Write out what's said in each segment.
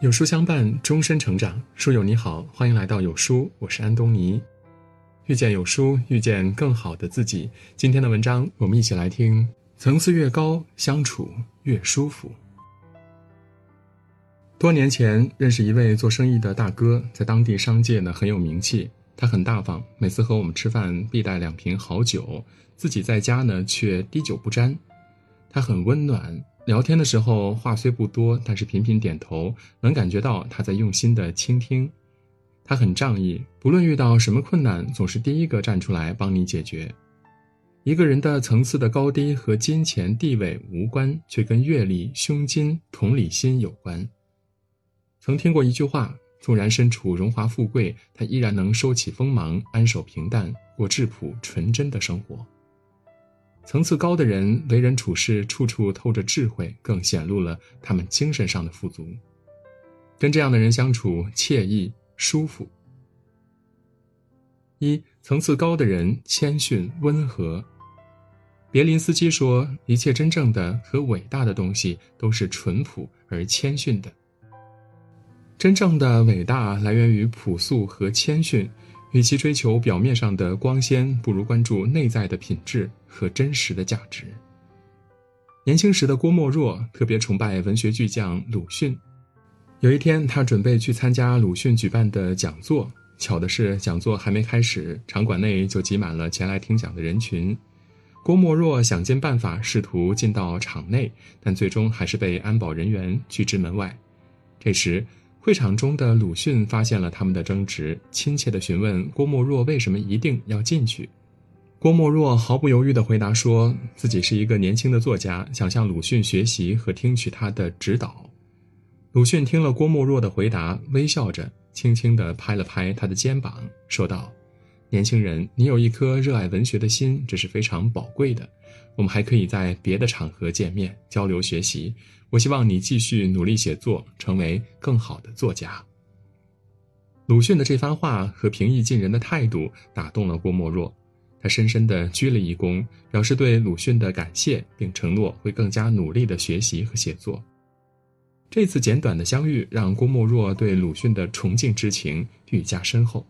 有书相伴，终身成长。书友你好，欢迎来到有书，我是安东尼。遇见有书，遇见更好的自己。今天的文章，我们一起来听：层次越高，相处越舒服。多年前认识一位做生意的大哥，在当地商界呢很有名气。他很大方，每次和我们吃饭必带两瓶好酒，自己在家呢却滴酒不沾。他很温暖。聊天的时候话虽不多，但是频频点头，能感觉到他在用心的倾听。他很仗义，不论遇到什么困难，总是第一个站出来帮你解决。一个人的层次的高低和金钱地位无关，却跟阅历、胸襟、同理心有关。曾听过一句话：纵然身处荣华富贵，他依然能收起锋芒，安守平淡，过质朴纯真的生活。层次高的人，为人处事处处透着智慧，更显露了他们精神上的富足。跟这样的人相处惬意舒服。一层次高的人谦逊温和。别林斯基说：“一切真正的和伟大的东西都是淳朴而谦逊的。真正的伟大来源于朴素和谦逊。”与其追求表面上的光鲜，不如关注内在的品质和真实的价值。年轻时的郭沫若特别崇拜文学巨匠鲁迅。有一天，他准备去参加鲁迅举办的讲座，巧的是，讲座还没开始，场馆内就挤满了前来听讲的人群。郭沫若想尽办法试图进到场内，但最终还是被安保人员拒之门外。这时，会场中的鲁迅发现了他们的争执，亲切地询问郭沫若为什么一定要进去。郭沫若毫不犹豫地回答说自己是一个年轻的作家，想向鲁迅学习和听取他的指导。鲁迅听了郭沫若的回答，微笑着，轻轻地拍了拍他的肩膀，说道：“年轻人，你有一颗热爱文学的心，这是非常宝贵的。我们还可以在别的场合见面，交流学习。”我希望你继续努力写作，成为更好的作家。鲁迅的这番话和平易近人的态度打动了郭沫若，他深深地鞠了一躬，表示对鲁迅的感谢，并承诺会更加努力的学习和写作。这次简短的相遇，让郭沫若对鲁迅的崇敬之情愈加深厚。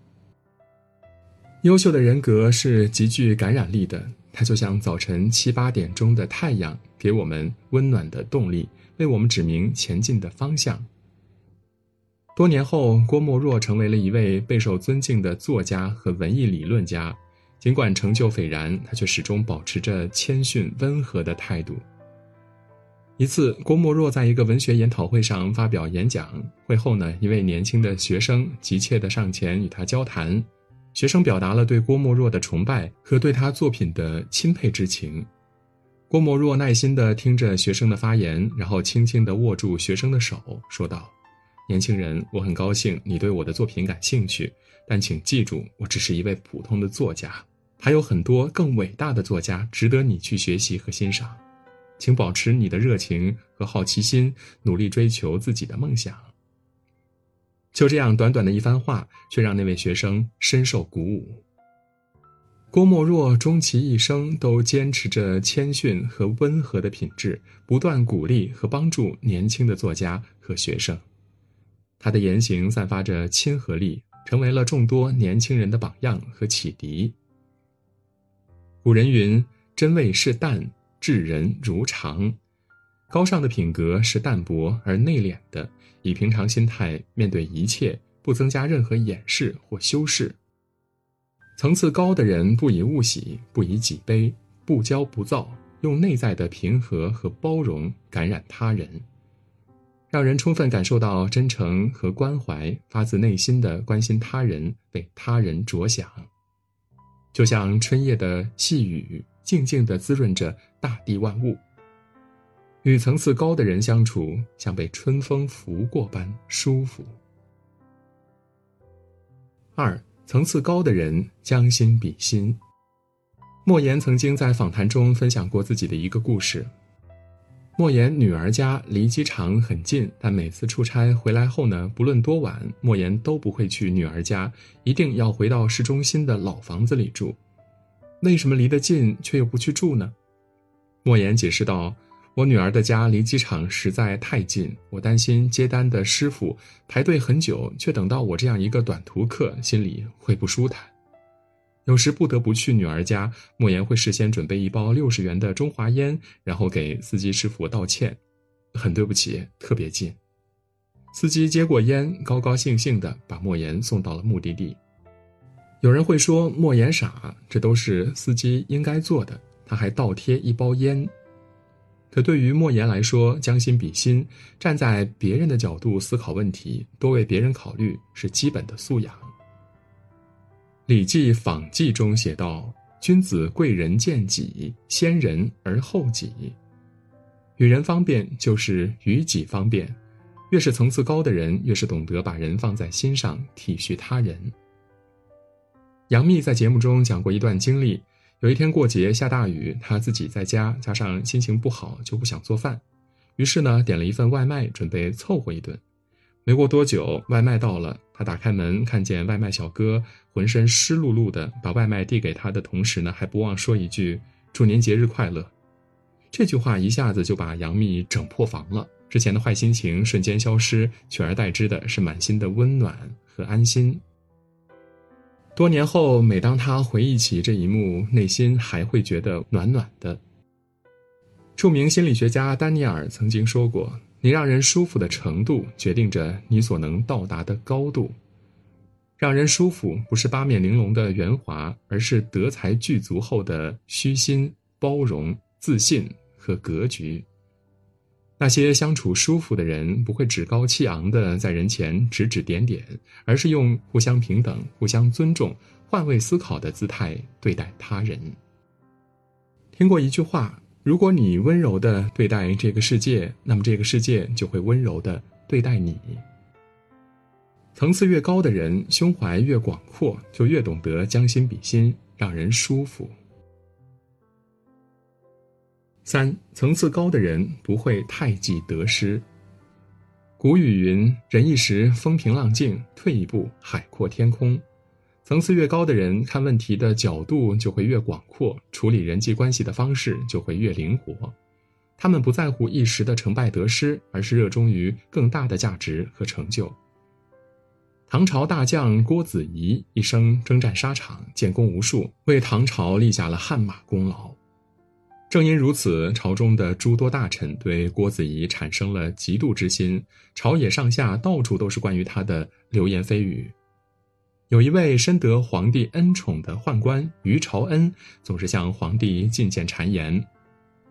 优秀的人格是极具感染力的，它就像早晨七八点钟的太阳，给我们温暖的动力。为我们指明前进的方向。多年后，郭沫若成为了一位备受尊敬的作家和文艺理论家。尽管成就斐然，他却始终保持着谦逊温和的态度。一次，郭沫若在一个文学研讨会上发表演讲，会后呢，一位年轻的学生急切地上前与他交谈。学生表达了对郭沫若的崇拜和对他作品的钦佩之情。郭沫若耐心地听着学生的发言，然后轻轻地握住学生的手，说道：“年轻人，我很高兴你对我的作品感兴趣，但请记住，我只是一位普通的作家，还有很多更伟大的作家值得你去学习和欣赏。请保持你的热情和好奇心，努力追求自己的梦想。”就这样，短短的一番话，却让那位学生深受鼓舞。郭沫若终其一生都坚持着谦逊和温和的品质，不断鼓励和帮助年轻的作家和学生。他的言行散发着亲和力，成为了众多年轻人的榜样和启迪。古人云：“真味是淡，治人如常。”高尚的品格是淡泊而内敛的，以平常心态面对一切，不增加任何掩饰或修饰。层次高的人不以物喜，不以己悲，不骄不躁，用内在的平和和包容感染他人，让人充分感受到真诚和关怀，发自内心的关心他人，为他人着想，就像春夜的细雨，静静的滋润着大地万物。与层次高的人相处，像被春风拂过般舒服。二。层次高的人将心比心。莫言曾经在访谈中分享过自己的一个故事。莫言女儿家离机场很近，但每次出差回来后呢，不论多晚，莫言都不会去女儿家，一定要回到市中心的老房子里住。为什么离得近却又不去住呢？莫言解释道：“我女儿的家离机场实在太近，我担心接单的师傅排队很久，却等到我这样一个短途客，心里会不舒坦。有时不得不去女儿家，莫言会事先准备一包六十元的中华烟，然后给司机师傅道歉：“很对不起，特别近。”司机接过烟，高高兴兴地把莫言送到了目的地。有人会说莫言傻，这都是司机应该做的，他还倒贴一包烟。可对于莫言来说，将心比心，站在别人的角度思考问题，多为别人考虑是基本的素养。《礼记·访记》中写道：“君子贵人见己，先人而后己。”与人方便就是与己方便，越是层次高的人，越是懂得把人放在心上，体恤他人。杨幂在节目中讲过一段经历。有一天过节下大雨，他自己在家，加上心情不好，就不想做饭，于是呢点了一份外卖，准备凑合一顿。没过多久，外卖到了，他打开门，看见外卖小哥浑身湿漉漉的，把外卖递给他的同时呢，还不忘说一句“祝您节日快乐”。这句话一下子就把杨幂整破防了，之前的坏心情瞬间消失，取而代之的是满心的温暖和安心。多年后，每当他回忆起这一幕，内心还会觉得暖暖的。著名心理学家丹尼尔曾经说过：“你让人舒服的程度，决定着你所能到达的高度。让人舒服，不是八面玲珑的圆滑，而是德才具足后的虚心、包容、自信和格局。”那些相处舒服的人，不会趾高气昂的在人前指指点点，而是用互相平等、互相尊重、换位思考的姿态对待他人。听过一句话：如果你温柔的对待这个世界，那么这个世界就会温柔的对待你。层次越高的人，胸怀越广阔，就越懂得将心比心，让人舒服。三层次高的人不会太计得失。古语云：“忍一时风平浪静，退一步海阔天空。”层次越高的人，看问题的角度就会越广阔，处理人际关系的方式就会越灵活。他们不在乎一时的成败得失，而是热衷于更大的价值和成就。唐朝大将郭子仪一生征战沙场，建功无数，为唐朝立下了汗马功劳。正因如此，朝中的诸多大臣对郭子仪产生了嫉妒之心，朝野上下到处都是关于他的流言蜚语。有一位深得皇帝恩宠的宦官于朝恩，总是向皇帝进谏谗言，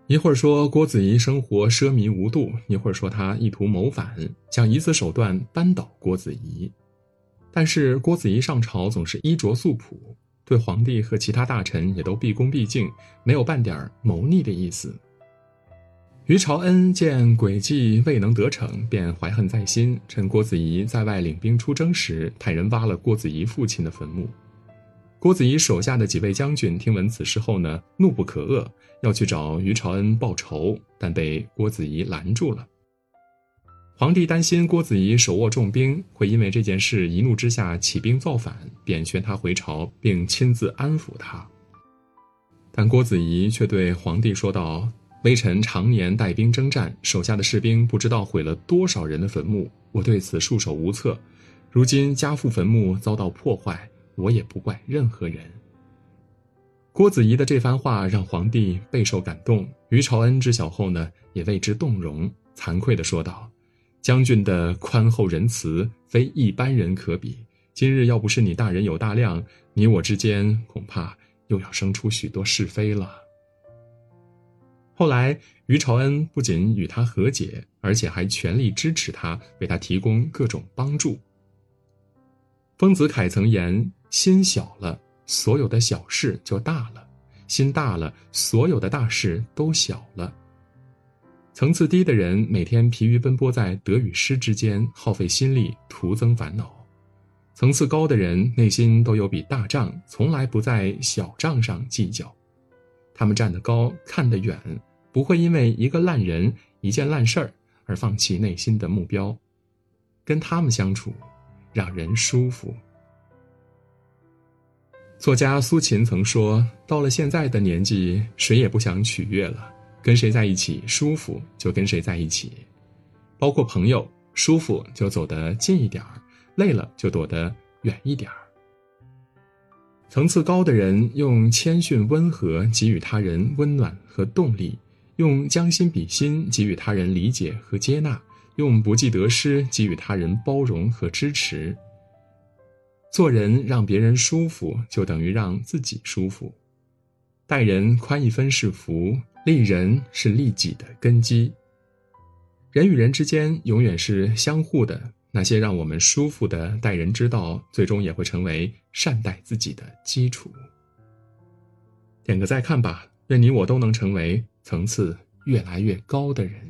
一会儿说郭子仪生活奢靡无度，一会儿说他意图谋反，想以此手段扳倒郭子仪。但是郭子仪上朝总是衣着素朴。对皇帝和其他大臣也都毕恭毕敬，没有半点谋逆的意思。于朝恩见诡计未能得逞，便怀恨在心，趁郭子仪在外领兵出征时，派人挖了郭子仪父亲的坟墓。郭子仪手下的几位将军听闻此事后呢，怒不可遏，要去找于朝恩报仇，但被郭子仪拦住了。皇帝担心郭子仪手握重兵，会因为这件事一怒之下起兵造反，便宣他回朝，并亲自安抚他。但郭子仪却对皇帝说道：“微臣常年带兵征战，手下的士兵不知道毁了多少人的坟墓，我对此束手无策。如今家父坟墓遭到破坏，我也不怪任何人。”郭子仪的这番话让皇帝备受感动。于朝恩知晓后呢，也为之动容，惭愧地说道。将军的宽厚仁慈非一般人可比。今日要不是你大人有大量，你我之间恐怕又要生出许多是非了。后来，于朝恩不仅与他和解，而且还全力支持他，为他提供各种帮助。丰子恺曾言：“心小了，所有的小事就大了；心大了，所有的大事都小了。”层次低的人每天疲于奔波在得与失之间，耗费心力，徒增烦恼；层次高的人内心都有笔大账，从来不在小账上计较。他们站得高，看得远，不会因为一个烂人、一件烂事儿而放弃内心的目标。跟他们相处，让人舒服。作家苏秦曾说：“到了现在的年纪，谁也不想取悦了。”跟谁在一起舒服就跟谁在一起，包括朋友，舒服就走得近一点儿，累了就躲得远一点儿。层次高的人用谦逊温和给予他人温暖和动力，用将心比心给予他人理解和接纳，用不计得失给予他人包容和支持。做人让别人舒服，就等于让自己舒服。待人宽一分是福，利人是利己的根基。人与人之间永远是相互的。那些让我们舒服的待人之道，最终也会成为善待自己的基础。点个再看吧，愿你我都能成为层次越来越高的人。